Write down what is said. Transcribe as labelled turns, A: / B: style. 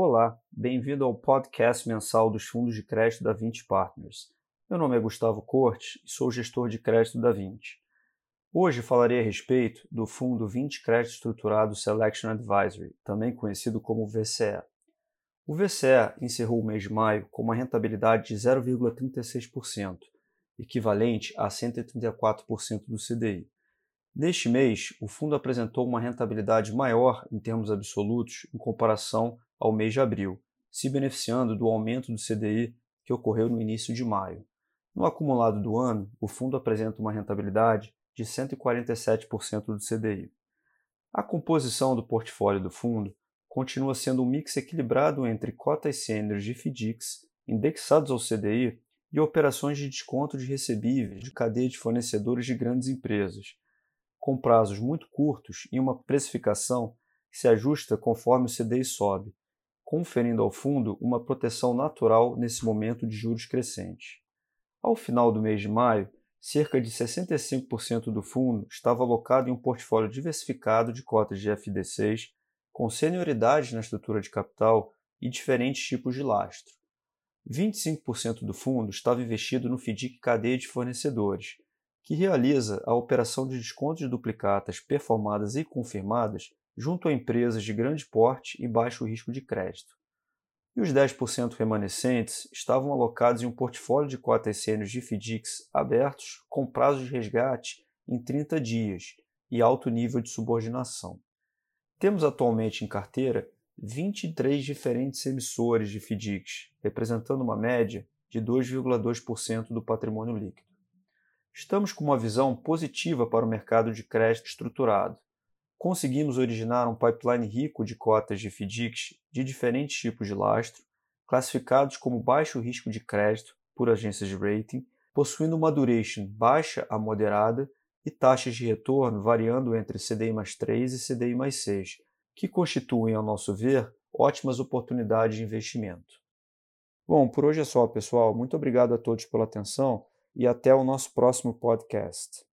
A: Olá, bem-vindo ao podcast mensal dos fundos de crédito da 20 Partners. Meu nome é Gustavo Cortes e sou gestor de crédito da 20. Hoje falarei a respeito do fundo 20 Crédito Estruturado Selection Advisory, também conhecido como VCE. O VCE encerrou o mês de maio com uma rentabilidade de 0,36%, equivalente a 134% do CDI. Neste mês, o fundo apresentou uma rentabilidade maior em termos absolutos em comparação ao mês de abril, se beneficiando do aumento do CDI que ocorreu no início de maio. No acumulado do ano, o fundo apresenta uma rentabilidade de 147% do CDI. A composição do portfólio do fundo continua sendo um mix equilibrado entre cotas sêniores de FDICs indexados ao CDI e operações de desconto de recebíveis de cadeia de fornecedores de grandes empresas, com prazos muito curtos e uma precificação que se ajusta conforme o CDI sobe, conferindo ao fundo uma proteção natural nesse momento de juros crescentes. Ao final do mês de maio, cerca de 65% do fundo estava alocado em um portfólio diversificado de cotas de FD6, com senioridade na estrutura de capital e diferentes tipos de lastro. 25% do fundo estava investido no FDIC cadeia de fornecedores, que realiza a operação de desconto de duplicatas performadas e confirmadas junto a empresas de grande porte e baixo risco de crédito. E os 10% remanescentes estavam alocados em um portfólio de cotas sêniores de FDICs abertos com prazo de resgate em 30 dias e alto nível de subordinação. Temos atualmente em carteira 23 diferentes emissores de FDICs, representando uma média de 2,2% do patrimônio líquido. Estamos com uma visão positiva para o mercado de crédito estruturado, conseguimos originar um pipeline rico de cotas de FDICs de diferentes tipos de lastro, classificados como baixo risco de crédito por agências de rating, possuindo uma duration baixa a moderada e taxas de retorno variando entre CDI mais 3 e CDI mais 6, que constituem, ao nosso ver, ótimas oportunidades de investimento. Bom, por hoje é só, pessoal. Muito obrigado a todos pela atenção e até o nosso próximo podcast.